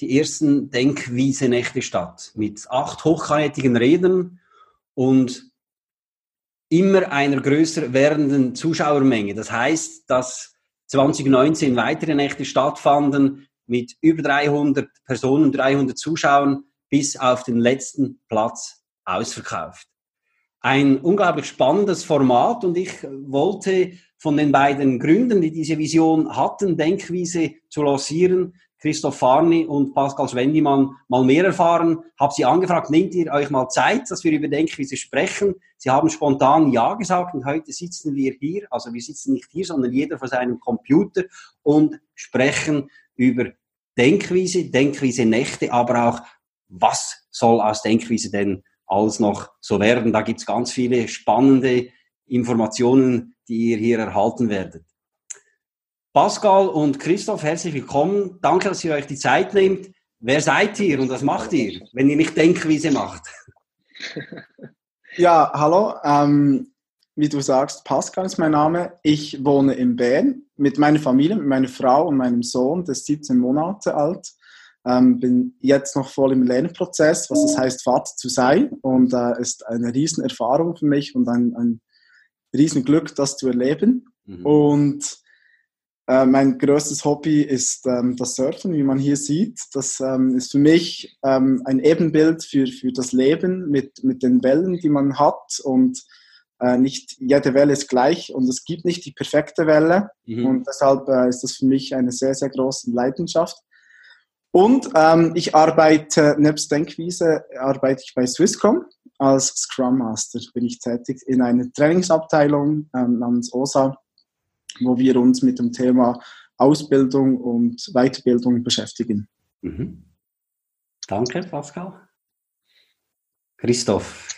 die ersten Denkwiese-Nächte statt mit acht hochkarätigen Rednern und immer einer größer werdenden Zuschauermenge. Das heißt, dass 2019 weitere Nächte stattfanden mit über 300 Personen, 300 Zuschauern bis auf den letzten Platz ausverkauft. Ein unglaublich spannendes Format und ich wollte von den beiden Gründern, die diese Vision hatten, Denkwiese zu lancieren, Christoph Farni und Pascal Schwendimann mal mehr erfahren. Habe sie angefragt, nehmt ihr euch mal Zeit, dass wir über Denkwiese sprechen? Sie haben spontan Ja gesagt und heute sitzen wir hier, also wir sitzen nicht hier, sondern jeder vor seinem Computer und sprechen über Denkwiese, Denkwiese Nächte, aber auch, was soll aus Denkwiese denn alles noch so werden? Da gibt's ganz viele spannende Informationen, die ihr hier erhalten werdet. Pascal und Christoph, herzlich willkommen. Danke, dass ihr euch die Zeit nehmt. Wer seid ihr und was macht ihr, wenn ihr nicht Denkwiese macht? Ja, hallo. Ähm, wie du sagst, Pascal ist mein Name. Ich wohne in Bern mit meiner Familie, mit meiner Frau und meinem Sohn, der ist 17 Monate alt. Ähm, bin jetzt noch voll im Lernprozess, was es heißt, Vater zu sein. Und äh, ist eine Riesenerfahrung für mich und ein, ein Riesenglück, das zu erleben. Mhm. Und äh, mein größtes Hobby ist ähm, das Surfen, wie man hier sieht. Das ähm, ist für mich ähm, ein Ebenbild für, für das Leben mit, mit den Wellen, die man hat. Und äh, nicht jede Welle ist gleich und es gibt nicht die perfekte Welle. Mhm. Und deshalb äh, ist das für mich eine sehr, sehr große Leidenschaft. Und ähm, ich arbeite, nebst Denkwiese, arbeite ich bei Swisscom als Scrum Master. Bin ich tätig in einer Trainingsabteilung ähm, namens OSA wo wir uns mit dem Thema Ausbildung und Weiterbildung beschäftigen. Mhm. Danke, Pascal. Christoph,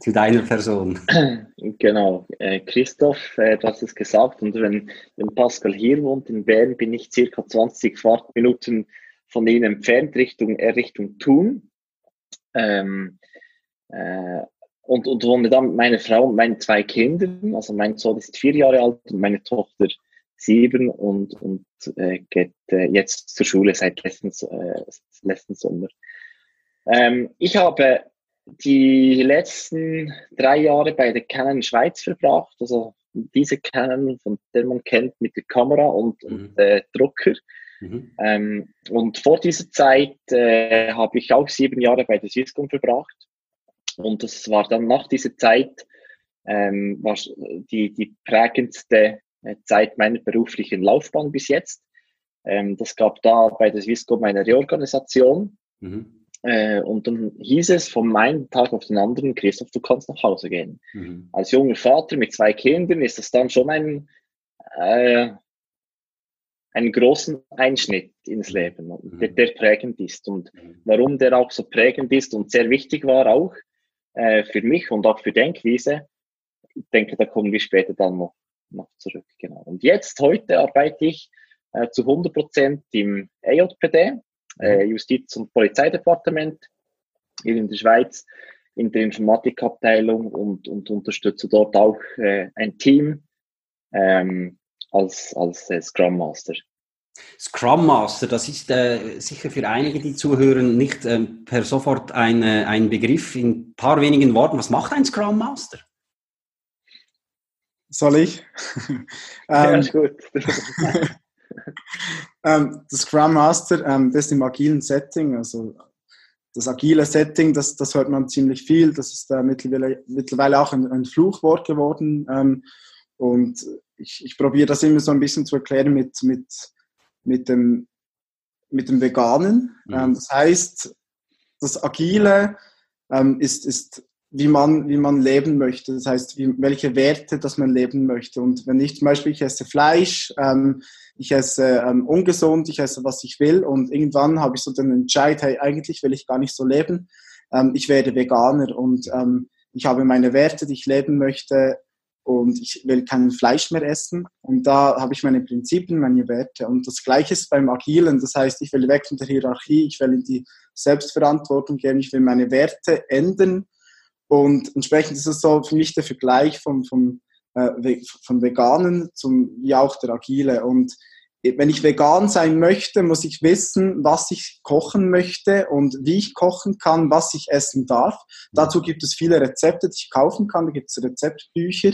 zu deiner Person. Genau, äh, Christoph, äh, du hast es gesagt, und wenn, wenn Pascal hier wohnt in Bern, bin ich circa 20 Fahrtminuten von ihnen entfernt Richtung, äh, Richtung Thun. Ähm, äh, und, und wohne dann mit meiner Frau und meinen zwei Kindern. Also mein Sohn ist vier Jahre alt und meine Tochter sieben und, und äh, geht äh, jetzt zur Schule seit letzten, äh, letzten Sommer. Ähm, ich habe die letzten drei Jahre bei der Canon Schweiz verbracht, also diese Canon, von der man kennt mit der Kamera und, mhm. und äh, Drucker. Mhm. Ähm, und vor dieser Zeit äh, habe ich auch sieben Jahre bei der Swisscom verbracht. Und das war dann nach dieser Zeit ähm, war die, die prägendste äh, Zeit meiner beruflichen Laufbahn bis jetzt. Ähm, das gab da bei der Swisscom eine Reorganisation. Mhm. Äh, und dann hieß es von einem Tag auf den anderen, Christoph, du kannst nach Hause gehen. Mhm. Als junger Vater mit zwei Kindern ist das dann schon ein, äh, einen großen Einschnitt ins Leben, mhm. der, der, prägend ist. Und mhm. warum der auch so prägend ist und sehr wichtig war auch, äh, für mich und auch für Denkwiese. Ich denke, da kommen wir später dann noch, noch zurück. Genau. Und jetzt, heute arbeite ich äh, zu 100 Prozent im EJPD, äh, mhm. Justiz- und Polizeidepartement hier in der Schweiz, in der Informatikabteilung und, und unterstütze dort auch äh, ein Team ähm, als, als äh, Scrum Master. Scrum Master, das ist äh, sicher für einige, die zuhören, nicht äh, per sofort ein, äh, ein Begriff. In ein paar wenigen Worten, was macht ein Scrum Master? Soll ich? ja, ähm, gut. ähm, das Scrum Master, ähm, das ist im agilen Setting, also das agile Setting, das, das hört man ziemlich viel. Das ist äh, mittlerweile, mittlerweile auch ein, ein Fluchwort geworden. Ähm, und ich, ich probiere das immer so ein bisschen zu erklären mit, mit mit dem, mit dem Veganen. Mhm. Ähm, das heißt, das Agile ähm, ist, ist wie man, wie man leben möchte. Das heißt, wie, welche Werte, dass man leben möchte. Und wenn ich zum Beispiel, ich esse Fleisch, ähm, ich esse ähm, ungesund, ich esse, was ich will und irgendwann habe ich so den Entscheid, hey, eigentlich will ich gar nicht so leben, ähm, ich werde Veganer und ähm, ich habe meine Werte, die ich leben möchte und ich will kein Fleisch mehr essen. Und da habe ich meine Prinzipien, meine Werte. Und das Gleiche ist beim Agilen. Das heißt, ich will weg von der Hierarchie, ich will in die Selbstverantwortung gehen, ich will meine Werte ändern. Und entsprechend ist es so für mich der Vergleich vom, vom, äh, von Veganen zum, wie auch der Agile. Und wenn ich vegan sein möchte, muss ich wissen, was ich kochen möchte und wie ich kochen kann, was ich essen darf. Dazu gibt es viele Rezepte, die ich kaufen kann. Da gibt es Rezeptbücher.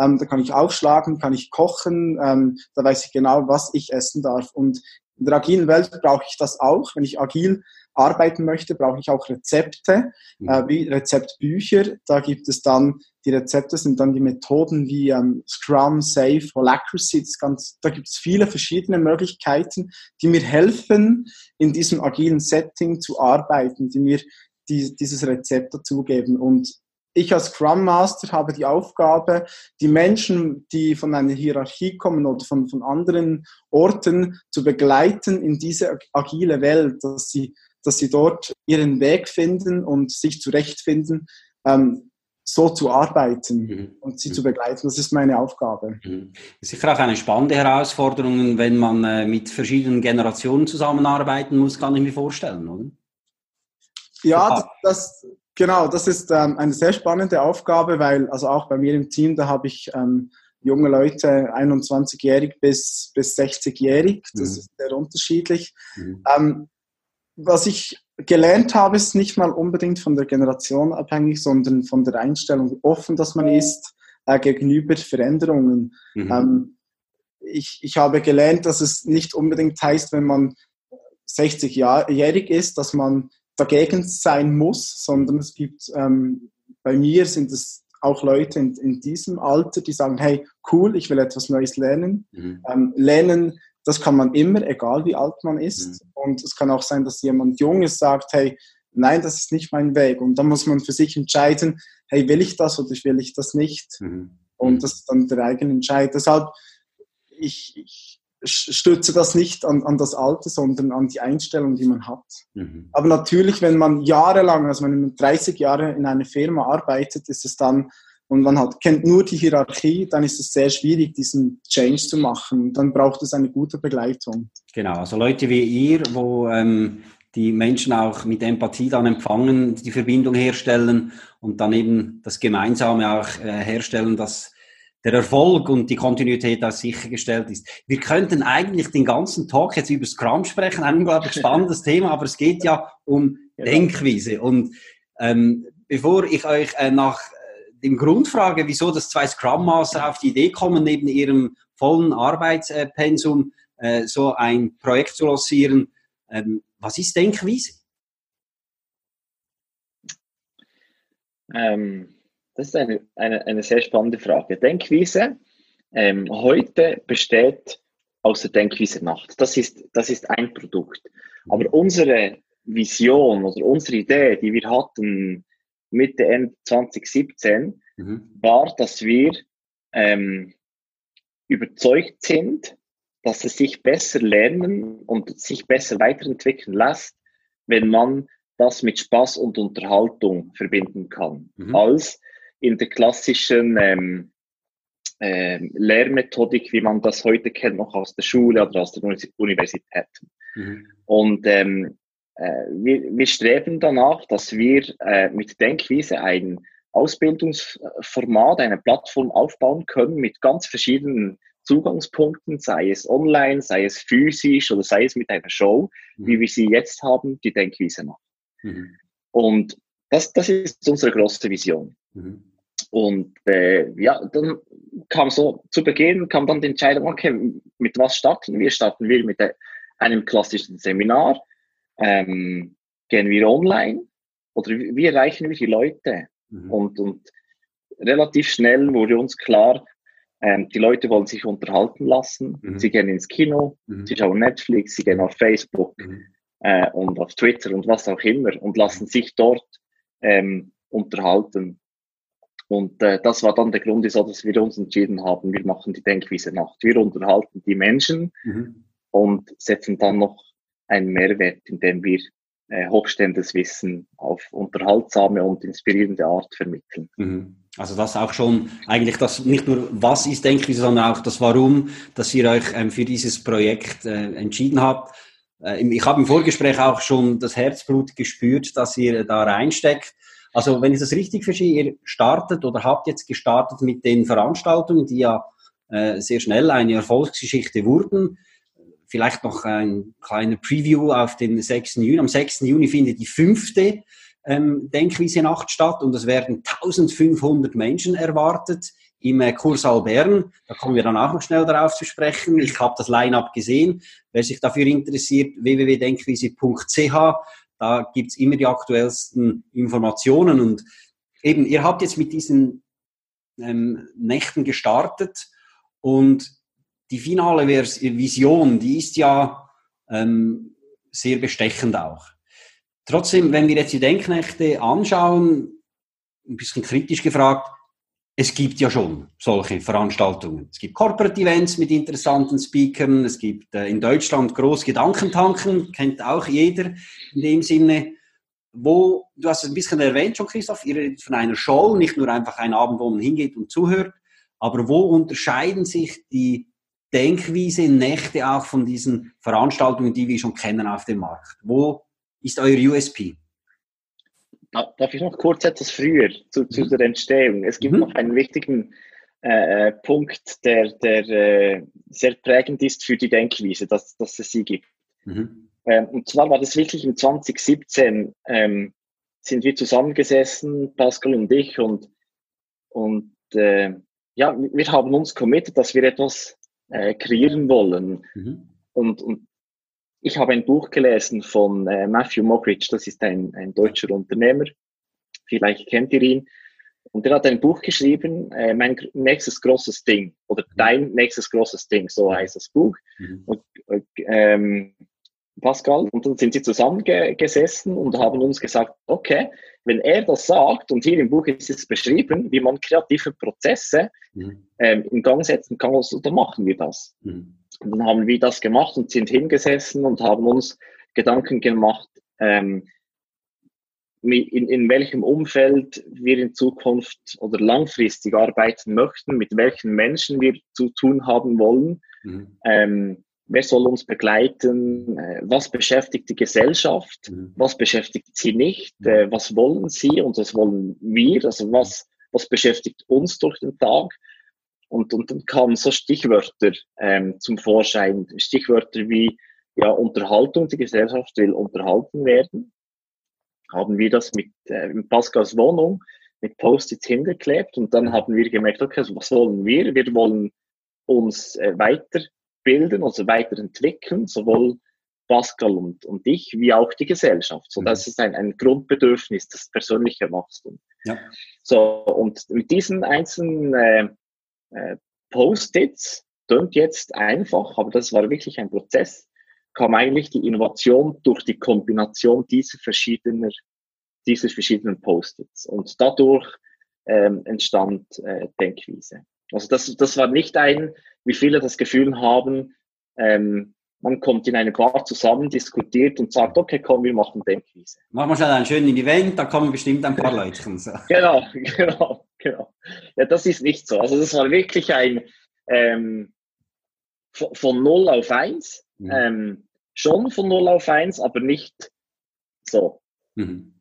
Ähm, da kann ich aufschlagen, kann ich kochen. Ähm, da weiß ich genau, was ich essen darf. Und in der agilen Welt brauche ich das auch. Wenn ich agil arbeiten möchte, brauche ich auch Rezepte, mhm. äh, wie Rezeptbücher. Da gibt es dann, die Rezepte sind dann die Methoden wie ähm, Scrum, Safe, Holacracy. Das ganz, da gibt es viele verschiedene Möglichkeiten, die mir helfen, in diesem agilen Setting zu arbeiten, die mir die, dieses Rezept dazugeben. Und ich als Scrum Master habe die Aufgabe, die Menschen, die von einer Hierarchie kommen oder von, von anderen Orten zu begleiten in diese agile Welt, dass sie dass sie dort ihren Weg finden und sich zurechtfinden, ähm, so zu arbeiten mhm. und sie mhm. zu begleiten. Das ist meine Aufgabe. Mhm. Sicher auch eine spannende Herausforderung, wenn man äh, mit verschiedenen Generationen zusammenarbeiten muss, kann ich mir vorstellen, oder? Ja, das, das genau, das ist ähm, eine sehr spannende Aufgabe, weil also auch bei mir im Team, da habe ich ähm, junge Leute, 21-jährig bis, bis 60-jährig, das mhm. ist sehr unterschiedlich. Mhm. Ähm, was ich gelernt habe, ist nicht mal unbedingt von der Generation abhängig, sondern von der Einstellung, wie offen dass man ist äh, gegenüber Veränderungen. Mhm. Ähm, ich, ich habe gelernt, dass es nicht unbedingt heißt, wenn man 60-jährig ist, dass man dagegen sein muss, sondern es gibt, ähm, bei mir sind es auch Leute in, in, diesem Alter, die sagen, hey, cool, ich will etwas Neues lernen. Mhm. Ähm, lernen das kann man immer, egal wie alt man ist. Mhm. Und es kann auch sein, dass jemand Junges sagt, hey, nein, das ist nicht mein Weg. Und dann muss man für sich entscheiden, hey, will ich das oder will ich das nicht? Mhm. Und mhm. das ist dann der eigene Entscheid. Deshalb, ich, ich stütze das nicht an, an das Alte, sondern an die Einstellung, die man hat. Mhm. Aber natürlich, wenn man jahrelang, also wenn man 30 Jahre in einer Firma arbeitet, ist es dann und man hat, kennt nur die Hierarchie, dann ist es sehr schwierig, diesen Change zu machen. Dann braucht es eine gute Begleitung. Genau, also Leute wie ihr, wo ähm, die Menschen auch mit Empathie dann empfangen, die Verbindung herstellen und dann eben das Gemeinsame auch äh, herstellen, dass der Erfolg und die Kontinuität auch sichergestellt ist. Wir könnten eigentlich den ganzen Talk jetzt über Scrum sprechen, ein unglaublich spannendes Thema, aber es geht ja um. Denkweise. Und ähm, bevor ich euch äh, nach dem Grundfrage, wieso das zwei Scrum Master auf die Idee kommen, neben ihrem vollen Arbeitspensum äh, so ein Projekt zu lancieren. Ähm, was ist Denkwiese? Ähm, das ist eine, eine, eine sehr spannende Frage. Denkwiese ähm, heute besteht aus der Denkwiese Nacht. Das ist, das ist ein Produkt. Aber unsere Vision oder unsere Idee, die wir hatten Mitte, Ende 2017, mhm. war, dass wir ähm, überzeugt sind, dass es sich besser lernen und sich besser weiterentwickeln lässt, wenn man das mit Spaß und Unterhaltung verbinden kann, mhm. als in der klassischen ähm, äh, Lehrmethodik, wie man das heute kennt, noch aus der Schule oder aus der Universität. Mhm. Und ähm, äh, wir, wir streben danach, dass wir äh, mit Denkwiese ein Ausbildungsformat, eine Plattform aufbauen können mit ganz verschiedenen Zugangspunkten, sei es online, sei es physisch oder sei es mit einer Show, mhm. wie wir sie jetzt haben, die Denkwiese macht. Mhm. Und das, das ist unsere große Vision. Mhm. Und äh, ja, dann kam so zu Beginn kam dann die Entscheidung, okay, mit was starten wir? Starten wir mit einem klassischen Seminar, ähm, gehen wir online oder wie erreichen wir die Leute? Mhm. Und, und relativ schnell wurde uns klar, ähm, die Leute wollen sich unterhalten lassen. Mhm. Sie gehen ins Kino, mhm. sie schauen Netflix, sie gehen auf Facebook mhm. äh, und auf Twitter und was auch immer und lassen sich dort ähm, unterhalten. Und äh, das war dann der Grund, wieso dass wir uns entschieden haben, wir machen die Denkwiese Nacht. Wir unterhalten die Menschen mhm. und setzen dann noch einen Mehrwert, indem wir äh, hochstehendes Wissen auf unterhaltsame und inspirierende Art vermitteln. Mhm. Also das auch schon eigentlich das nicht nur was ist Denkwiese, sondern auch das Warum, dass ihr euch ähm, für dieses Projekt äh, entschieden habt. Äh, ich habe im Vorgespräch auch schon das Herzblut gespürt, dass ihr da reinsteckt. Also wenn ich das richtig verstehe, ihr startet oder habt jetzt gestartet mit den Veranstaltungen, die ja äh, sehr schnell eine Erfolgsgeschichte wurden. Vielleicht noch ein kleiner Preview auf den 6. Juni. Am 6. Juni findet die fünfte ähm, Denkwiese Nacht statt und es werden 1500 Menschen erwartet im äh, Kursaal Bern. Da kommen wir dann auch noch schnell darauf zu sprechen. Ich habe das Line-up gesehen. Wer sich dafür interessiert, www.denkwiese.ch, da gibt's immer die aktuellsten Informationen. Und eben, ihr habt jetzt mit diesen ähm, Nächten gestartet und die finale Vision, die ist ja ähm, sehr bestechend auch. Trotzdem, wenn wir jetzt die Denknächte anschauen, ein bisschen kritisch gefragt, es gibt ja schon solche Veranstaltungen. Es gibt Corporate Events mit interessanten Speakern. Es gibt äh, in Deutschland groß Gedankentanken, kennt auch jeder in dem Sinne. Wo, du hast es ein bisschen erwähnt schon, Christoph, ihr redet von einer Show, nicht nur einfach ein Abend, wo man hingeht und zuhört. Aber wo unterscheiden sich die Denkwiese, Nächte auch von diesen Veranstaltungen, die wir schon kennen auf dem Markt? Wo ist euer USP? Darf ich noch kurz etwas früher zu, zu mhm. der Entstehung? Es gibt mhm. noch einen wichtigen äh, Punkt, der, der äh, sehr prägend ist für die Denkweise, dass, dass es sie gibt. Mhm. Ähm, und zwar war das wirklich im 2017, ähm, sind wir zusammengesessen, Pascal und ich, und, und äh, ja, wir haben uns committed, dass wir etwas äh, kreieren wollen. Mhm. Und, und ich habe ein Buch gelesen von äh, Matthew Mockridge, das ist ein, ein deutscher Unternehmer. Vielleicht kennt ihr ihn. Und er hat ein Buch geschrieben, äh, mein nächstes großes Ding oder mhm. dein nächstes großes Ding, so heißt das Buch. Mhm. Und, ähm, Pascal, und dann sind sie zusammengesessen und haben uns gesagt, okay, wenn er das sagt, und hier im Buch ist es beschrieben, wie man kreative Prozesse mhm. ähm, in Gang setzen kann, also, dann machen wir das. Mhm. Und dann haben wir das gemacht und sind hingesessen und haben uns Gedanken gemacht, ähm, in, in welchem Umfeld wir in Zukunft oder langfristig arbeiten möchten, mit welchen Menschen wir zu tun haben wollen, mhm. ähm, wer soll uns begleiten, äh, was beschäftigt die Gesellschaft, mhm. was beschäftigt sie nicht, mhm. äh, was wollen sie und was wollen wir, also was, was beschäftigt uns durch den Tag und, und dann kamen so Stichwörter ähm, zum Vorschein. Stichwörter wie ja, Unterhaltung, die Gesellschaft will unterhalten werden. Haben wir das mit äh, in Pascals Wohnung mit Post-its hingeklebt und dann haben wir gemerkt, okay, also was wollen wir? Wir wollen uns äh, weiterbilden, also weiterentwickeln, sowohl Pascal und, und ich, wie auch die Gesellschaft. So, das mhm. ist ein, ein Grundbedürfnis, das persönliche Wachstum. Ja. So, und mit diesen einzelnen äh, äh, Post-its, klingt jetzt einfach, aber das war wirklich ein Prozess, kam eigentlich die Innovation durch die Kombination dieser verschiedenen, dieser verschiedenen Post-its. Und dadurch ähm, entstand äh, Denkwiese. Also das, das war nicht ein, wie viele das Gefühl haben, ähm, man kommt in eine Bar zusammen, diskutiert und sagt, okay, komm, wir machen Denkwiese. Machen wir schnell einen schönen Event, da kommen bestimmt ein paar Leute. So. Genau, genau genau. Ja, das ist nicht so. Also das war wirklich ein ähm, von, von 0 auf 1. Mhm. Ähm, schon von 0 auf 1, aber nicht so. Mhm.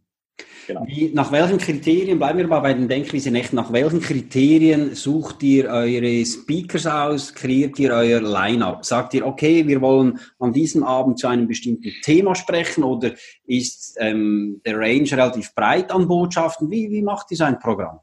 Genau. Wie, nach welchen Kriterien, bleiben wir mal bei den Denkwiese Nächten, nach welchen Kriterien sucht ihr eure Speakers aus, kreiert ihr euer Line-up? Sagt ihr, okay, wir wollen an diesem Abend zu einem bestimmten Thema sprechen oder ist ähm, der Range relativ breit an Botschaften? Wie, wie macht ihr sein Programm?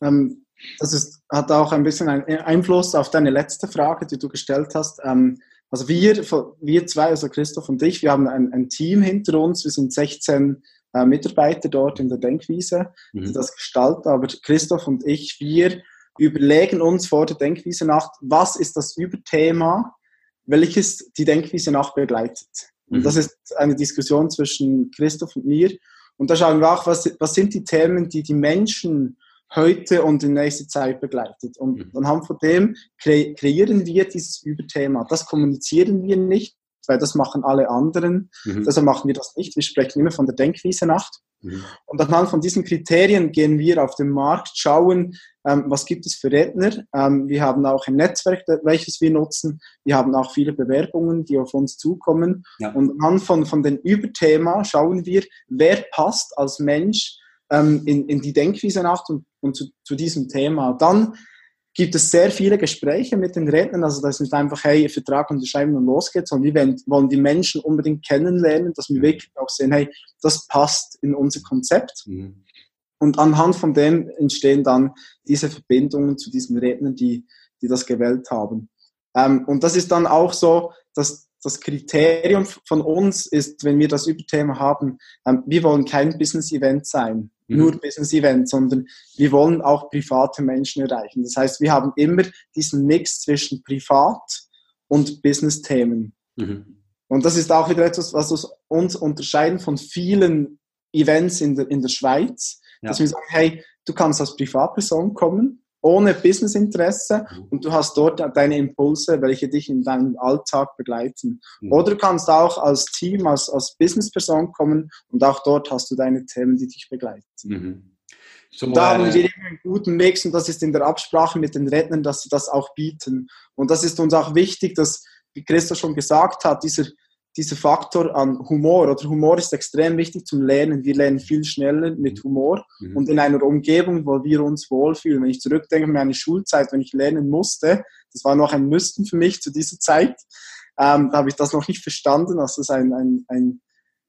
Ähm, das ist, hat auch ein bisschen einen Einfluss auf deine letzte Frage, die du gestellt hast. Ähm, also wir, wir zwei, also Christoph und ich, wir haben ein, ein Team hinter uns. Wir sind 16 äh, Mitarbeiter dort in der Denkwiese, die mhm. das gestalten. Aber Christoph und ich, wir überlegen uns vor der Denkwiese Nacht, was ist das Überthema, welches die Denkwiese Nacht begleitet. Und mhm. das ist eine Diskussion zwischen Christoph und mir. Und da schauen wir auch, was, was sind die Themen, die die Menschen heute und in nächster Zeit begleitet. Und Mhm. anhand von dem kre kreieren wir dieses Überthema. Das kommunizieren wir nicht, weil das machen alle anderen. Mhm. Deshalb machen wir das nicht. Wir sprechen immer von der Denkwiese Nacht. Mhm. Und anhand von diesen Kriterien gehen wir auf den Markt, schauen, ähm, was gibt es für Redner. Ähm, wir haben auch ein Netzwerk, welches wir nutzen. Wir haben auch viele Bewerbungen, die auf uns zukommen. Ja. Und anhand von, von den Überthema schauen wir, wer passt als Mensch ähm, in, in die Denkwiese Nacht und, und zu, zu diesem Thema. Dann gibt es sehr viele Gespräche mit den Rednern. Also das ist nicht einfach, hey, Vertrag unterschreiben und los geht's, sondern wir wollen- die Menschen unbedingt kennenlernen, dass wir Mhm. wirklich auch sehen, hey, das passt in unser Konzept. Mhm. Und anhand von dem entstehen dann diese Verbindungen zu diesen Rednern, die, die das gewählt haben. Ähm, und das ist dann auch so, dass das Kriterium von uns ist, wenn wir das Überthema haben, ähm, wir wollen kein Business-Event sein, Mhm. nur Business-Event, sondern wir wollen auch private Menschen erreichen. Das heißt, wir haben immer diesen Mix zwischen Privat- und Business-Themen. Mhm. Und das ist auch wieder etwas, was uns unterscheiden von vielen Events in der, in der Schweiz, Ja. dass wir sagen, hey, du kannst als Privatperson kommen, ohne Businessinteresse Mhm. und du hast dort deine Impulse, welche dich in deinem Alltag begleiten. Mhm. Oder du kannst auch als Team, als, als Businessperson kommen und auch dort hast du deine Themen, die dich begleiten. Mhm. So, Da haben wir einen guten Mix und das ist in der Absprache mit den Rednern, dass sie das auch bieten. Und das ist uns auch wichtig, dass, wie Christa schon gesagt hat, dieser, dieser Faktor an Humor oder Humor ist extrem wichtig zum Lernen. Wir lernen viel schneller mit Humor mhm. und in einer Umgebung, wo wir uns wohlfühlen. Wenn ich zurückdenke an meine Schulzeit, wenn ich lernen musste, das war noch ein Müssten für mich zu dieser Zeit, ähm, da habe ich das noch nicht verstanden, dass das ein, ein, ein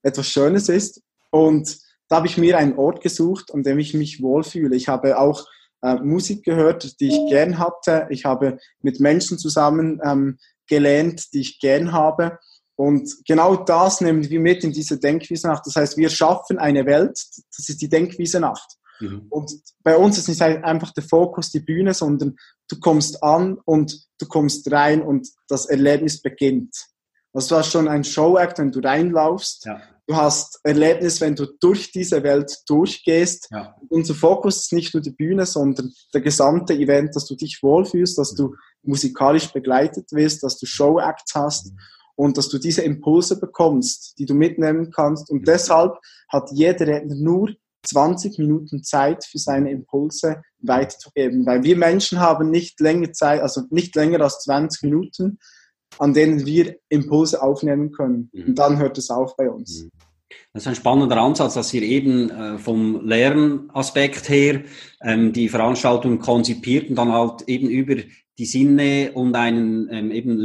etwas Schönes ist. Und da habe ich mir einen Ort gesucht, an dem ich mich wohlfühle. Ich habe auch äh, Musik gehört, die ich gern hatte. Ich habe mit Menschen zusammen ähm, gelernt, die ich gern habe. Und genau das nehmen wir mit in diese Denkwiese Nacht. Das heißt, wir schaffen eine Welt, das ist die Denkwiese Nacht. Mhm. Und bei uns ist nicht einfach der Fokus die Bühne, sondern du kommst an und du kommst rein und das Erlebnis beginnt. Du hast schon ein Show-Act, wenn du reinlaufst. Ja. Du hast Erlebnis, wenn du durch diese Welt durchgehst. Ja. Unser Fokus ist nicht nur die Bühne, sondern der gesamte Event, dass du dich wohlfühlst, dass du musikalisch begleitet wirst, dass du Show-Acts hast Mhm. Und dass du diese Impulse bekommst, die du mitnehmen kannst. Und Mhm. deshalb hat jeder Redner nur 20 Minuten Zeit für seine Impulse weiterzugeben. Weil wir Menschen haben nicht länger Zeit, also nicht länger als 20 Minuten, an denen wir Impulse aufnehmen können. Mhm. Und dann hört es auf bei uns. Mhm. Das ist ein spannender Ansatz, dass ihr eben äh, vom Lernaspekt her ähm, die Veranstaltung konzipiert und dann halt eben über die Sinne und einen ähm, eben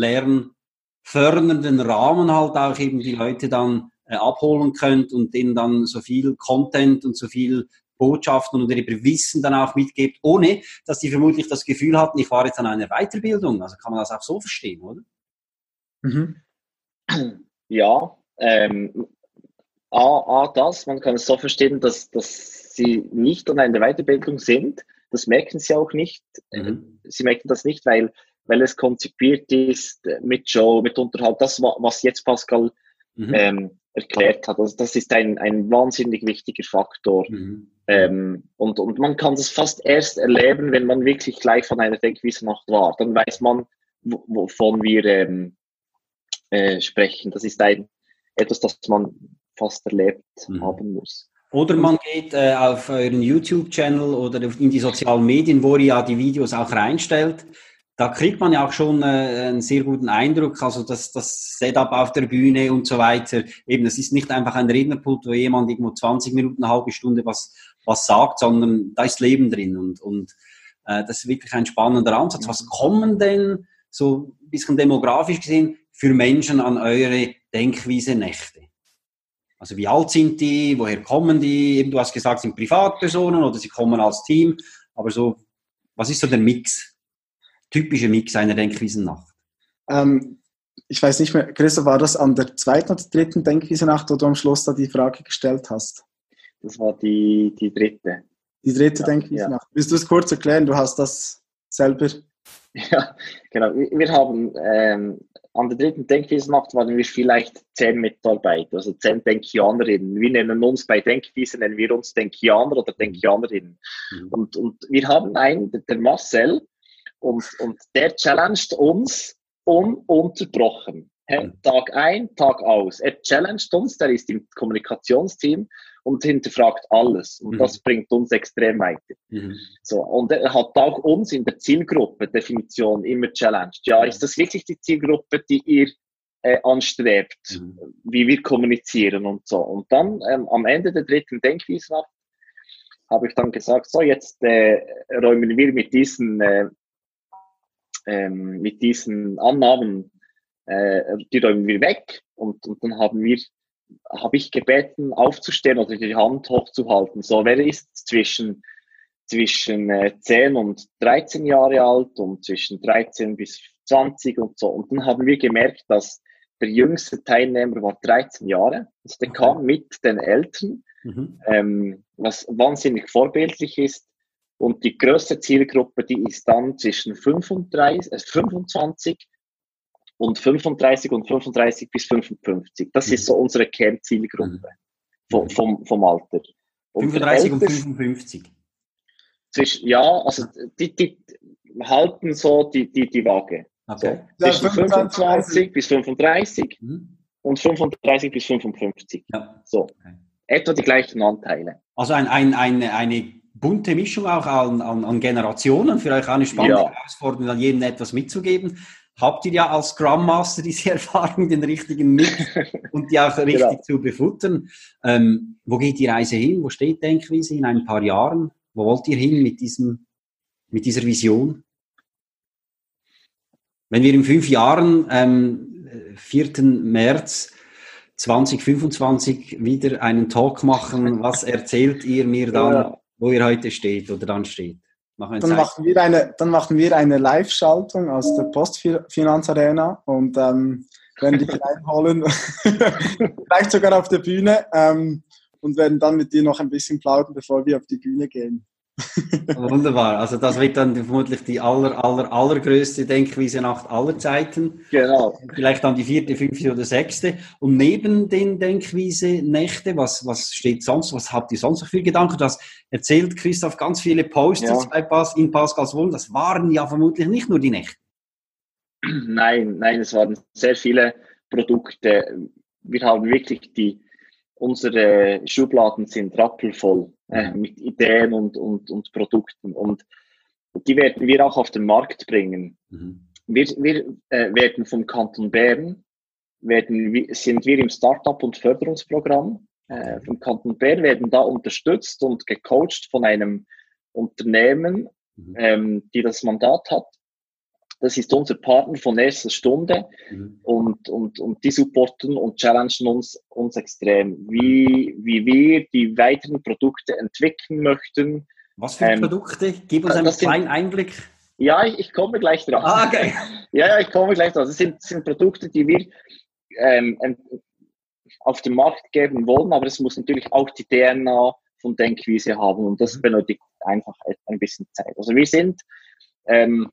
lernfördernden Rahmen halt auch eben die Leute dann äh, abholen könnt und denen dann so viel Content und so viel Botschaften oder eben Wissen dann auch mitgebt, ohne dass die vermutlich das Gefühl hatten, ich war jetzt an einer Weiterbildung. Also kann man das auch so verstehen, oder? Mhm. Ja, ähm, A, A, das, man kann es so verstehen, dass, dass sie nicht an einer Weiterbildung sind. Das merken sie auch nicht. Mhm. Sie merken das nicht, weil, weil es konzipiert ist mit Show, mit Unterhalt. Das, wa- was jetzt Pascal Mhm. ähm, erklärt hat, also das ist ein, ein wahnsinnig wichtiger Faktor. Mhm. Ähm, und, und man kann das fast erst erleben, wenn man wirklich gleich von einer Denkwiese-Nacht war. Dann weiß man, wo- wovon wir ähm, äh, sprechen. Das ist ein, etwas, das man fast erlebt Mhm. haben muss. Oder man geht äh, auf euren YouTube-Channel oder in die sozialen Medien, wo ihr ja die Videos auch reinstellt. Da kriegt man ja auch schon äh, einen sehr guten Eindruck, also das, das Setup auf der Bühne und so weiter. Eben, das ist nicht einfach ein Rednerpult, wo jemand irgendwo 20 Minuten, eine halbe Stunde was, was sagt, sondern da ist Leben drin und, und äh, das ist wirklich ein spannender Ansatz. Was kommen denn so ein bisschen demografisch gesehen für Menschen an eure Denkwiese-Nächte? Also wie alt sind die, woher kommen die? Eben, du hast gesagt, sind Privatpersonen oder sie kommen als Team. Aber so, was ist so der Mix? Typische Mix einer Denkwiesen-Nacht. Ähm, ich weiß nicht mehr, Christoph, war das an der zweiten oder dritten Denkwiese-Nacht, wo du am Schluss da die Frage gestellt hast? Das war die, die dritte. Die dritte Ja, Denkwiese-Nacht. Willst du es kurz erklären? Du hast das selber. Ja, genau. Wir haben ähm, an der dritten Denkwiesnacht waren wir vielleicht zehn Mitarbeiter, also zehn Denkianerinnen. Wir nennen uns bei Denkwiese, nennen wir uns Denkianer oder Denkianerinnen. Mhm. Und, und wir haben einen, der Marcel, und, und der challenged uns ununterbrochen. Tag ein, Tag aus. Er challenged uns, der ist im Kommunikationsteam und hinterfragt alles. Und mhm. das bringt uns extrem weiter. Mhm. So, und er hat auch uns in der Zielgruppe-Definition immer challenged. Ja, ist das wirklich die Zielgruppe, die ihr äh, anstrebt, mhm. wie wir kommunizieren und so. Und dann ähm, am Ende der dritten Denkwiesnacht habe ich dann gesagt, so jetzt äh, räumen wir mit diesen, äh, ähm, mit diesen Annahmen, äh, die räumen wir weg und, und dann haben wir habe ich gebeten, aufzustehen oder die Hand hochzuhalten. So, wer ist zwischen, zwischen äh, 10 und 13 Jahre alt und zwischen 13 bis 20 und so. Und dann haben wir gemerkt, dass der jüngste Teilnehmer war 13 Jahre. Also der kam mit den Eltern, mhm. ähm, was wahnsinnig vorbildlich ist. Und die größte Zielgruppe, die ist dann zwischen 35, äh, 25 und 35 und 35 bis 55. Das mhm. ist so unsere Kernzielgruppe mhm. vom, vom, vom Alter. Und 35 und 55. Zwischen, ja, also die, die halten so die, die, die Waage. Okay. So, zwischen ja, 25 bis 35 mhm. und 35 bis 55. Ja. So. Okay. Etwa die gleichen Anteile. Also ein, ein, eine, eine bunte Mischung auch an, an, an Generationen, vielleicht auch eine spannende ja. Herausforderung, an jedem etwas mitzugeben habt ihr ja als Scrum Master diese Erfahrung, den richtigen Mix und die auch richtig genau. zu befuttern. Ähm, wo geht die Reise hin? Wo steht Denkwiese in ein paar Jahren? Wo wollt ihr hin mit, diesem, mit dieser Vision? Wenn wir in fünf Jahren, ähm, 4. März 2025, wieder einen Talk machen, was erzählt ihr mir dann, ja. Wo ihr heute steht oder dann steht? Machen dann, machen wir eine, dann machen wir eine Live-Schaltung aus der Postfinanzarena und ähm, werden dich reinholen, vielleicht sogar auf der Bühne ähm, und werden dann mit dir noch ein bisschen plaudern, bevor wir auf die Bühne gehen. Wunderbar. Also das wird dann vermutlich die aller, aller, allergrößte Denkwiese Nacht aller Zeiten. Genau. Vielleicht dann die vierte, fünfte oder sechste. Und neben den Denkwiese Nächte, was, was steht sonst? Was habt ihr sonst noch für Gedanken? Du hast erzählt, Christoph, ganz viele Posts ja. bei Pas in Pascals Wohnen. Das waren ja vermutlich nicht nur die Nächte. Nein, nein, es waren sehr viele Produkte. Wir haben wirklich die, unsere Schubladen sind rappelvoll äh, mit Ideen und, und, und Produkten. Und die werden wir auch auf den Markt bringen. Mhm. Wir, wir äh, werden vom Kanton Bern, werden, sind wir im Startup- und Förderungsprogramm äh, vom Kanton Bern, werden da unterstützt und gecoacht von einem Unternehmen, mhm. ähm, die das Mandat hat, das ist unser Partner von erster Stunde mhm. und, und, und die supporten und challengen uns, uns extrem, wie, wie wir die weiteren Produkte entwickeln möchten. Was für ähm, Produkte? Gib uns einen kleinen sind, Einblick. Ja, ich, ich, komme gleich drauf. Ah, okay. ja, ja, ich komme gleich drauf. Das sind, sind Produkte, die wir ähm, auf den Markt geben wollen, aber es muss natürlich auch die DNA von Denkwiese haben und das mhm. benötigt einfach ein bisschen Zeit. Also wir sind ähm,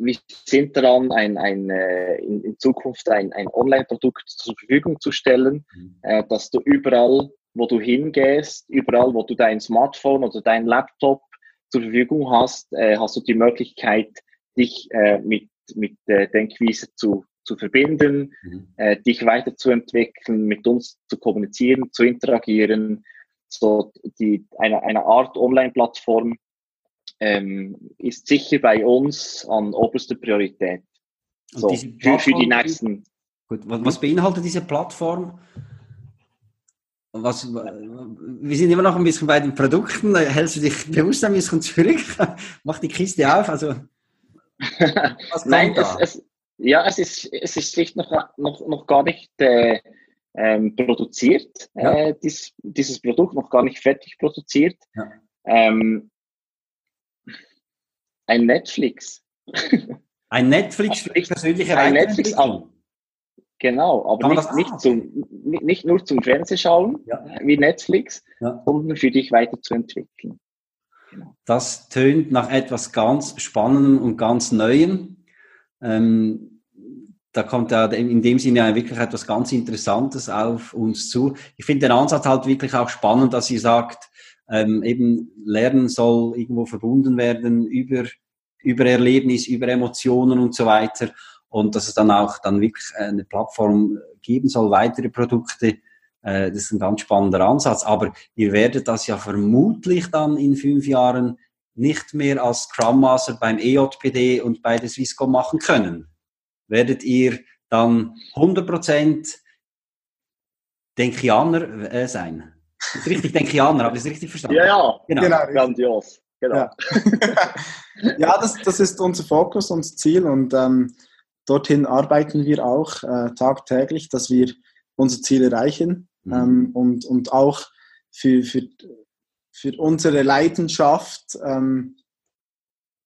wir sind daran, ein, ein, äh, in, in Zukunft ein, ein Online-Produkt zur Verfügung zu stellen, mhm. äh, dass du überall, wo du hingehst, überall, wo du dein Smartphone oder dein Laptop zur Verfügung hast, äh, hast du die Möglichkeit, dich äh, mit, mit äh, Denkwiese zu, zu verbinden, mhm. äh, dich weiterzuentwickeln, mit uns zu kommunizieren, zu interagieren, so die, eine, eine Art Online-Plattform, ähm, ist sicher bei uns an oberster Priorität. So, für, für, die nächsten. Gut, was, was beinhaltet diese Plattform? Was, wir sind immer noch ein bisschen bei den Produkten. Hältst du dich bewusst ein bisschen zurück? Mach die Kiste auf. Also, Nein, es, es, ja, es ist, es ist schlicht noch, noch, noch gar nicht äh, ähm, produziert. Ja. Äh, dies, dieses Produkt noch gar nicht fertig produziert. Ja. Ähm, ein Netflix. Ein Netflix für persönliche Ein Netflix auch. Genau, aber nicht, nicht, zum, nicht, nur zum Fernsehschauen ja. wie Netflix, ja. sondern für dich weiterzuentwickeln. Genau. Das tönt nach etwas ganz Spannendem und ganz Neuem. Ähm, da kommt ja in dem Sinne ja wirklich etwas ganz Interessantes auf uns zu. Ich finde den Ansatz halt wirklich auch spannend, dass sie sagt, ähm, eben Lernen soll irgendwo verbunden werden über, über Erlebnis, über Emotionen und so weiter. Und dass es dann auch dann wirklich eine Plattform geben soll, weitere Produkte. Äh, das ist ein ganz spannender Ansatz. Aber ihr werdet das ja vermutlich dann in fünf Jahren nicht mehr als Scrum Master beim EJPD und bei der Swisscom machen können werdet ihr dann 100% Denkianer äh, sein. Das ist richtig Denkianer, habe ich es richtig verstanden? Ja, ja, genau. genau grandios. Genau. Ja, ja das, das ist unser Fokus, unser Ziel und ähm, dorthin arbeiten wir auch äh, tagtäglich, dass wir unser Ziel erreichen mhm. ähm, und, und auch für, für, für unsere Leidenschaft ähm,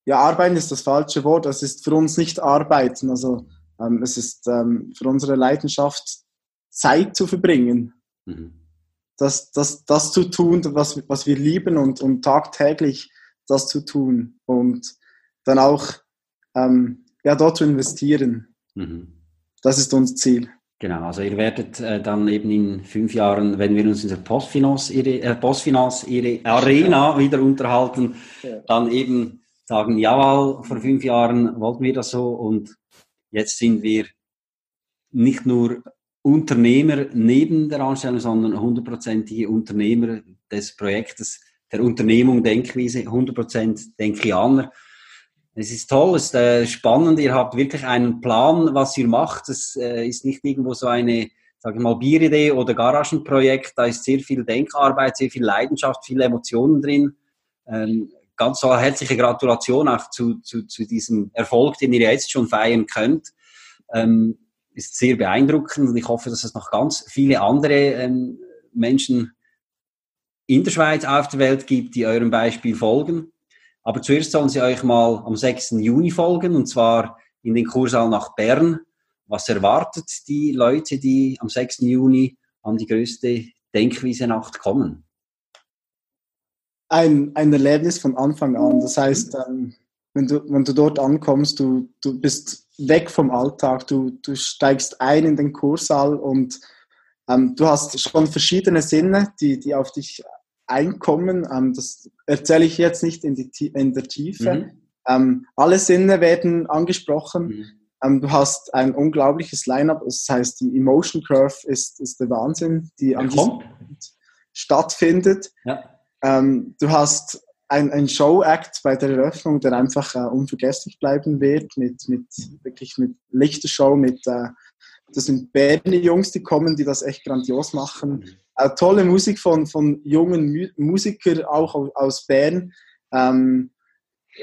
ja, arbeiten ist das falsche Wort. Es ist für uns nicht arbeiten. Also ähm, es ist ähm, für unsere Leidenschaft Zeit zu verbringen. Mhm. Das, das, das zu tun, was, was wir lieben und, und tagtäglich das zu tun. Und dann auch ähm, ja, dort zu investieren. Mhm. Das ist unser Ziel. Genau, also ihr werdet äh, dann eben in fünf Jahren, wenn wir uns in der Postfinance, ihre, äh, Postfinance, ihre Arena wieder unterhalten, ja. dann eben sagen, jawohl, vor fünf Jahren wollten wir das so und jetzt sind wir nicht nur Unternehmer neben der Anstellung, sondern hundertprozentige Unternehmer des Projektes, der Unternehmung Denkwiese, 100% Denkianer. Es ist toll, es ist äh, spannend, ihr habt wirklich einen Plan, was ihr macht. Es äh, ist nicht irgendwo so eine, sage ich mal, Bieridee oder Garagenprojekt, da ist sehr viel Denkarbeit, sehr viel Leidenschaft, viele Emotionen drin. Ähm, ganz so herzliche Gratulation auch zu, zu, zu diesem Erfolg, den ihr jetzt schon feiern könnt. Ähm, ist sehr beeindruckend und ich hoffe, dass es noch ganz viele andere ähm, Menschen in der Schweiz auf der Welt gibt, die eurem Beispiel folgen. Aber zuerst sollen sie euch mal am 6. Juni folgen und zwar in den Kursaal nach Bern. Was erwartet die Leute, die am 6. Juni an die größte Denkwiese-Nacht kommen? ein, ein Erlebnis von Anfang an. Das heißt, ähm, wenn, du, wenn du dort ankommst, du, du bist weg vom Alltag, du, du steigst ein in den Kursaal und ähm, du hast schon verschiedene Sinne, die, die auf dich einkommen. Ähm, das erzähle ich jetzt nicht in, die, in der Tiefe. Mhm. Ähm, alle Sinne werden angesprochen. Mhm. Ähm, du hast ein unglaubliches Line-up, das heißt, die Emotion Curve ist, ist der Wahnsinn, die an diesem stattfindet. Ja. Ähm, du hast ein, ein Show-Act bei der Eröffnung, der einfach äh, unvergesslich bleiben wird, mit, mit wirklich mit Lichtershow, mit äh, das sind Berner Jungs, die kommen, die das echt grandios machen. Äh, tolle Musik von, von jungen Mu Musikern, auch aus Bern. Ähm,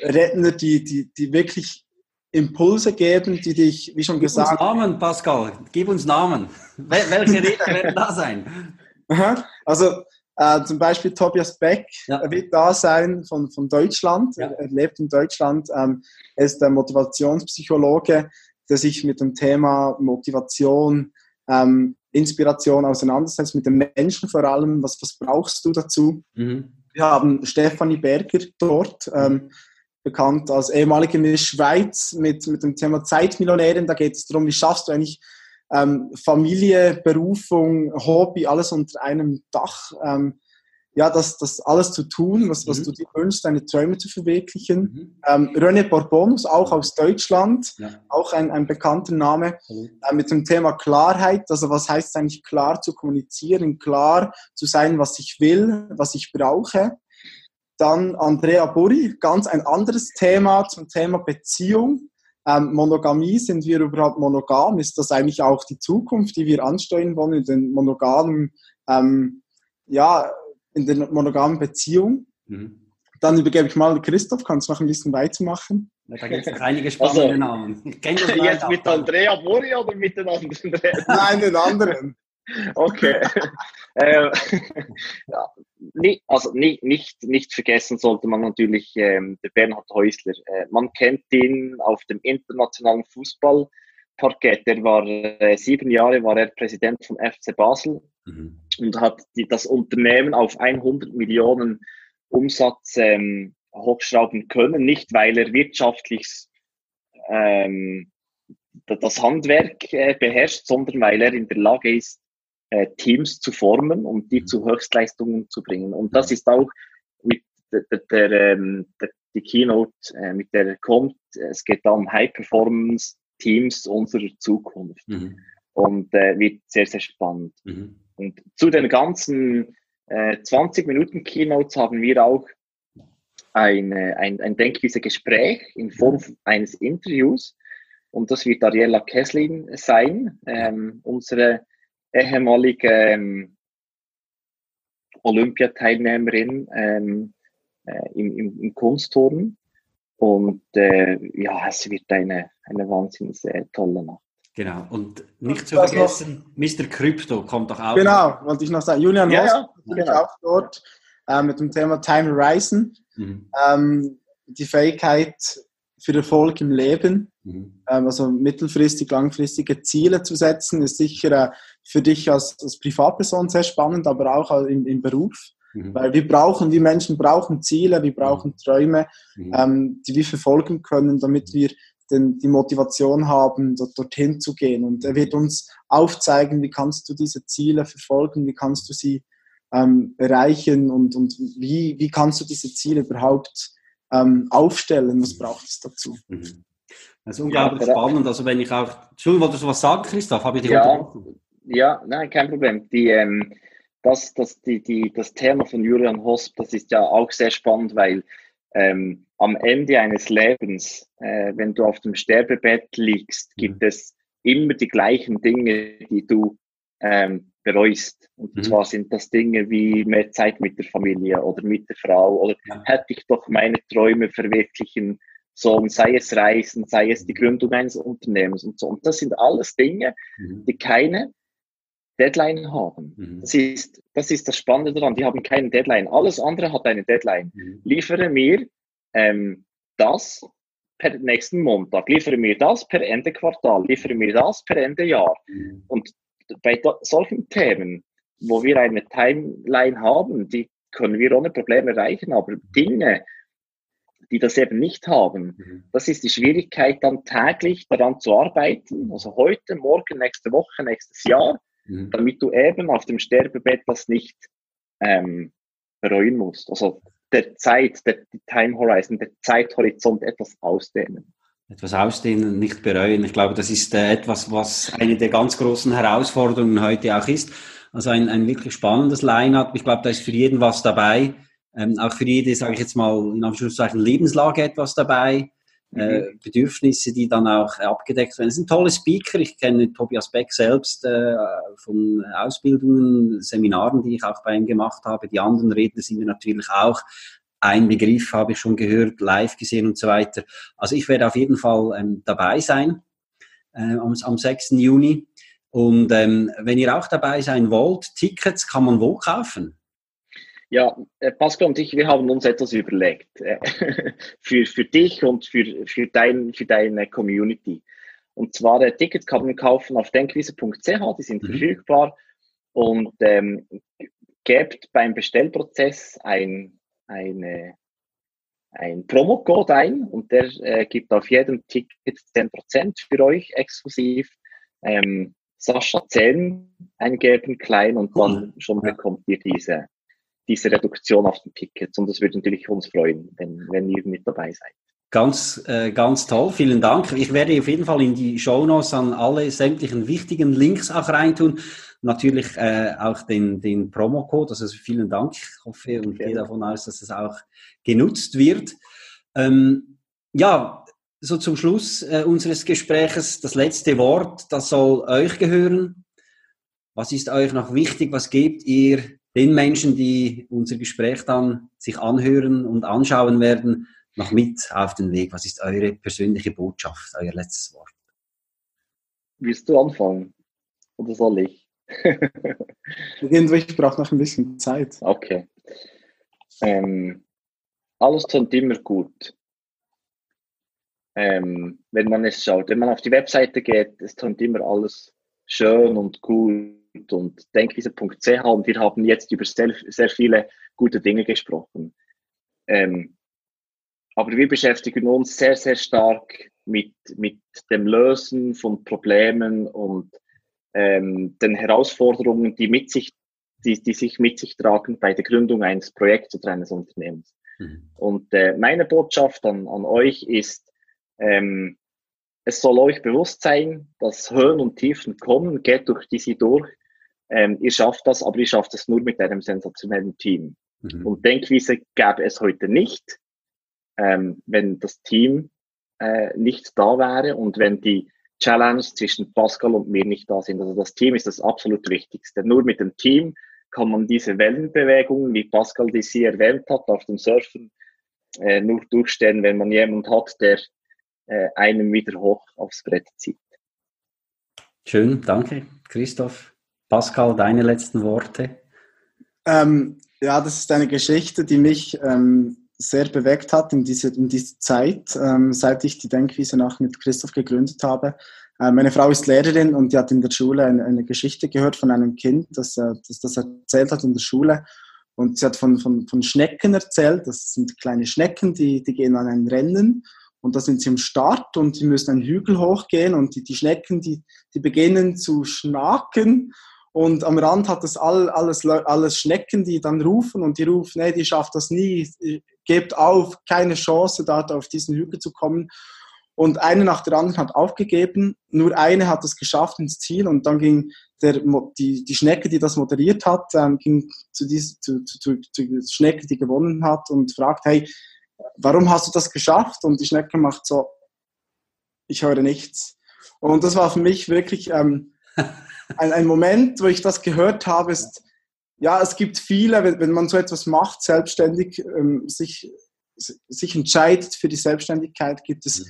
Redner, die, die, die wirklich Impulse geben, die dich, wie schon Gib gesagt... Gib uns Namen, Pascal. Gib uns Namen. Welche Redner werden da sein? Also äh, zum Beispiel Tobias Beck ja. wird da sein von, von Deutschland. Ja. Er lebt in Deutschland. Ähm, er ist der Motivationspsychologe, der sich mit dem Thema Motivation, ähm, Inspiration auseinandersetzt, mit den Menschen vor allem. Was, was brauchst du dazu? Mhm. Wir haben Stefanie Berger dort. Ähm, bekannt als ehemalige Miss Schweiz mit, mit dem Thema Zeitmillionärin. Da geht es darum, wie schaffst du eigentlich ähm, Familie, Berufung, Hobby, alles unter einem Dach. Ähm, ja, das, das alles zu tun, was, was mhm. du dir wünschst, deine Träume zu verwirklichen. Mhm. Ähm, René Borbonus, auch aus Deutschland, ja. auch ein, ein bekannter Name, mhm. äh, mit dem Thema Klarheit. Also was heißt es eigentlich klar zu kommunizieren, klar zu sein, was ich will, was ich brauche. Dann Andrea Burri, ganz ein anderes Thema zum Thema Beziehung. Ähm, Monogamie, sind wir überhaupt monogam? Ist das eigentlich auch die Zukunft, die wir ansteuern wollen in den monogamen, ähm, ja, in der monogamen Beziehung? Mhm. Dann übergebe ich mal Christoph, kannst du noch ein bisschen weitermachen? Ja, da gibt es noch einige spannende also, Namen. Jetzt mit Andrea Bori oder mit den anderen? Nein, den anderen. Okay. äh, ja, nie, also nie, nicht, nicht vergessen sollte man natürlich ähm, der Bernhard Häusler. Äh, man kennt ihn auf dem internationalen Fußballparkett. Der war äh, sieben Jahre war er Präsident vom FC Basel mhm. und hat die, das Unternehmen auf 100 Millionen Umsatz ähm, hochschrauben können, nicht weil er wirtschaftlich ähm, das Handwerk äh, beherrscht, sondern weil er in der Lage ist, äh, Teams zu formen und die mhm. zu Höchstleistungen zu bringen. Und das ist auch mit der, der, der, ähm, der die Keynote, äh, mit der kommt. Es geht um High Performance Teams unserer Zukunft. Mhm. Und äh, wird sehr, sehr spannend. Mhm. Und zu den ganzen äh, 20 Minuten Keynotes haben wir auch eine, ein, ein Denkwiese-Gespräch in Form mhm. eines Interviews. Und das wird Ariella Kesslin sein, ähm, unsere ehemalige ähm, Olympiateilnehmerin ähm, äh, im, im, im Kunstturnen. Und äh, ja, es wird eine, eine wahnsinnig äh, tolle Nacht. Genau, und nicht zu vergessen, Mr. Crypto kommt doch auch. Genau, wollte ich noch sagen. Julian ja, Ross ja, genau. auch dort äh, mit dem Thema Time Horizon. Mhm. Ähm, die Fähigkeit für Erfolg im Leben, mhm. ähm, also mittelfristig, langfristige Ziele zu setzen, ist sicher äh, für dich als, als Privatperson sehr spannend, aber auch im, im Beruf. Mhm. Weil wir brauchen, wir Menschen brauchen Ziele, wir brauchen mhm. Träume, mhm. ähm, die wir verfolgen können, damit wir den, die Motivation haben, dort, dorthin zu gehen. Und er wird uns aufzeigen, wie kannst du diese Ziele verfolgen, wie kannst du sie ähm, erreichen und, und wie, wie kannst du diese Ziele überhaupt ähm, aufstellen, was braucht es dazu. Mhm. Das ist unglaublich ja, spannend. Also wenn ich auch, Entschuldigung, wolltest du was sagen, Christoph? Habe ich dich ja, ja, nein, kein Problem. Die, ähm, das, das, die, die, das Thema von Julian Hosp, das ist ja auch sehr spannend, weil ähm, am Ende eines Lebens, äh, wenn du auf dem Sterbebett liegst, mhm. gibt es immer die gleichen Dinge, die du ähm, bereust. Und mhm. zwar sind das Dinge wie mehr Zeit mit der Familie oder mit der Frau oder ja. hätte ich doch meine Träume verwirklichen sollen, sei es Reisen, sei es die mhm. Gründung eines Unternehmens und so. Und das sind alles Dinge, mhm. die keine Deadline haben. Mhm. Das, ist, das ist das Spannende daran. Die haben keine Deadline. Alles andere hat eine Deadline. Mhm. Liefere mir ähm, das per nächsten Montag, liefere mir das per Ende Quartal, liefere mir das per Ende Jahr. Mhm. Und bei solchen Themen, wo wir eine Timeline haben, die können wir ohne Probleme erreichen, aber Dinge, die das eben nicht haben, mhm. das ist die Schwierigkeit, dann täglich daran zu arbeiten, also heute, morgen, nächste Woche, nächstes Jahr, mhm. damit du eben auf dem Sterbebett das nicht ähm, bereuen musst. Also der Zeit, der Time Horizon, der Zeithorizont etwas ausdehnen. Etwas ausdehnen, nicht bereuen. Ich glaube, das ist äh, etwas, was eine der ganz großen Herausforderungen heute auch ist. Also ein, ein wirklich spannendes Line-up. Ich glaube, da ist für jeden was dabei. Ähm, auch für jede, sage ich jetzt mal, in Anführungszeichen Lebenslage etwas dabei mhm. Bedürfnisse, die dann auch abgedeckt werden. Es sind tolle Speaker. Ich kenne Tobias Beck selbst äh, von Ausbildungen, Seminaren, die ich auch bei ihm gemacht habe. Die anderen Redner sind mir natürlich auch ein Begriff, habe ich schon gehört, live gesehen und so weiter. Also ich werde auf jeden Fall ähm, dabei sein äh, am, am 6. Juni. Und ähm, wenn ihr auch dabei sein wollt, Tickets kann man wo kaufen? Ja, äh, Pascal und ich, wir haben uns etwas überlegt äh, für, für dich und für, für, dein, für deine Community. Und zwar, äh, Tickets kann man kaufen auf denkwiese.ch, die sind mhm. verfügbar und ähm, gebt beim Bestellprozess ein, eine, ein Promocode ein und der äh, gibt auf jedem Ticket 10% für euch exklusiv. Ähm, Sascha 10 eingeben, klein und dann schon bekommt ihr diese diese Reduktion auf den Tickets. Und das würde natürlich uns freuen, wenn, wenn ihr mit dabei seid. Ganz, äh, ganz toll, vielen Dank. Ich werde auf jeden Fall in die Show Notes an alle sämtlichen wichtigen Links auch reintun. Natürlich äh, auch den, den Promo-Code. Also vielen Dank. Ich hoffe und gehe davon aus, dass es auch genutzt wird. Ähm, ja, so zum Schluss äh, unseres Gespräches das letzte Wort, das soll euch gehören. Was ist euch noch wichtig? Was gebt ihr den Menschen, die unser Gespräch dann sich anhören und anschauen werden, noch mit auf den Weg? Was ist eure persönliche Botschaft, euer letztes Wort? Willst du anfangen? Oder soll ich? ich brauche noch ein bisschen Zeit. Okay. Ähm, alles tut immer gut. Ähm, wenn man es schaut. Wenn man auf die Webseite geht, es tut immer alles schön und gut und denkwiese.ch und wir haben jetzt über sehr, sehr viele gute Dinge gesprochen. Ähm, aber wir beschäftigen uns sehr, sehr stark mit, mit dem Lösen von Problemen und ähm, den Herausforderungen, die, mit sich, die, die sich mit sich tragen bei der Gründung eines Projekts oder eines Unternehmens. Mhm. Und äh, meine Botschaft an, an euch ist, ähm, es soll euch bewusst sein, dass Höhen und Tiefen kommen, geht durch diese durch. Ähm, ihr schafft das, aber ihr schafft es nur mit einem sensationellen Team. Mhm. Und Denkwiese gäbe es heute nicht, ähm, wenn das Team äh, nicht da wäre und wenn die Challenge zwischen Pascal und mir nicht da sind. Also das Team ist das absolut Wichtigste. Nur mit dem Team kann man diese Wellenbewegungen, wie Pascal die sie erwähnt hat, auf dem Surfen äh, nur durchstehen, wenn man jemand hat, der äh, einem wieder hoch aufs Brett zieht. Schön, danke, Christoph. Pascal, deine letzten Worte? Ähm, ja, das ist eine Geschichte, die mich ähm, sehr bewegt hat in dieser, in dieser Zeit, ähm, seit ich die Denkwiese nach mit Christoph gegründet habe. Äh, meine Frau ist Lehrerin und die hat in der Schule eine, eine Geschichte gehört von einem Kind, das, äh, das das erzählt hat in der Schule. Und sie hat von, von, von Schnecken erzählt. Das sind kleine Schnecken, die, die gehen an ein Rennen. Und da sind sie am Start und sie müssen einen Hügel hochgehen und die, die Schnecken, die, die beginnen zu schnaken und am Rand hat es all, alles, alles Schnecken, die dann rufen und die rufen, nee, die schafft das nie, gebt auf, keine Chance, dort auf diesen Hügel zu kommen. Und eine nach der anderen hat aufgegeben, nur eine hat es geschafft ins Ziel und dann ging der, die, die Schnecke, die das moderiert hat, ähm, ging zu, dies, zu, zu, zu, zu der Schnecke, die gewonnen hat und fragt, hey, warum hast du das geschafft? Und die Schnecke macht so, ich höre nichts. Und das war für mich wirklich ähm, ein, ein Moment, wo ich das gehört habe, ist, ja, es gibt viele, wenn, wenn man so etwas macht, selbstständig, ähm, sich, sich entscheidet für die Selbstständigkeit, gibt es,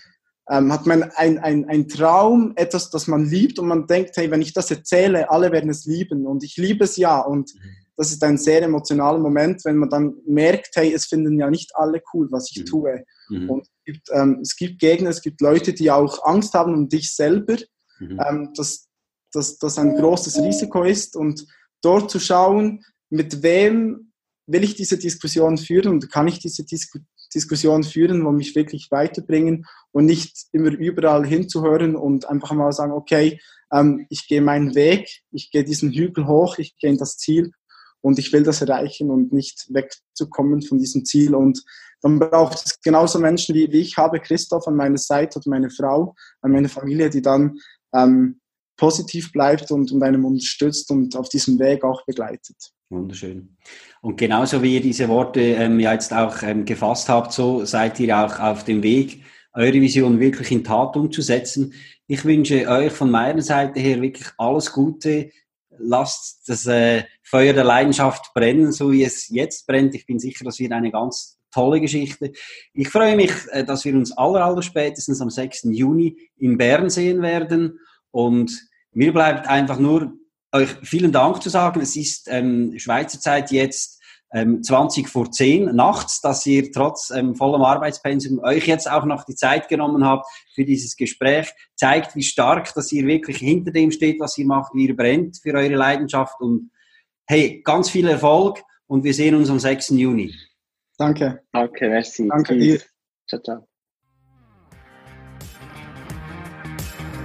ähm, hat man ein, ein, ein Traum, etwas, das man liebt und man denkt, hey, wenn ich das erzähle, alle werden es lieben und ich liebe es ja und mhm. das ist ein sehr emotionaler Moment, wenn man dann merkt, hey, es finden ja nicht alle cool, was ich mhm. tue. Mhm. Und es gibt, ähm, es gibt Gegner, es gibt Leute, die auch Angst haben um dich selber. Mhm. Ähm, das, dass das ein großes Risiko ist und dort zu schauen, mit wem will ich diese Diskussion führen und kann ich diese Dis Diskussion führen, wo mich wirklich weiterbringen und nicht immer überall hinzuhören und einfach mal sagen, okay, ähm, ich gehe meinen Weg, ich gehe diesen Hügel hoch, ich gehe in das Ziel und ich will das erreichen und nicht wegzukommen von diesem Ziel. Und dann braucht es genauso Menschen wie, wie ich habe, Christoph an meiner Seite oder meine Frau, an meine Familie, die dann ähm, positiv bleibt und, und einem unterstützt und auf diesem Weg auch begleitet. Wunderschön. Und genauso wie ihr diese Worte ähm, ja jetzt auch ähm, gefasst habt, so seid ihr auch auf dem Weg, eure Vision wirklich in Tat umzusetzen. Ich wünsche euch von meiner Seite her wirklich alles Gute. Lasst das äh, Feuer der Leidenschaft brennen, so wie es jetzt brennt. Ich bin sicher, das wird eine ganz tolle Geschichte. Ich freue mich, äh, dass wir uns aller, aller spätestens am 6. Juni in Bern sehen werden. Und mir bleibt einfach nur euch vielen Dank zu sagen. Es ist ähm, Schweizer Zeit jetzt ähm, 20 vor 10 nachts, dass ihr trotz ähm, vollem Arbeitspensum euch jetzt auch noch die Zeit genommen habt für dieses Gespräch. Zeigt, wie stark, dass ihr wirklich hinter dem steht, was ihr macht, wie ihr brennt für eure Leidenschaft. Und hey, ganz viel Erfolg und wir sehen uns am 6. Juni. Danke. Danke, merci. Danke dir. Ciao, ciao.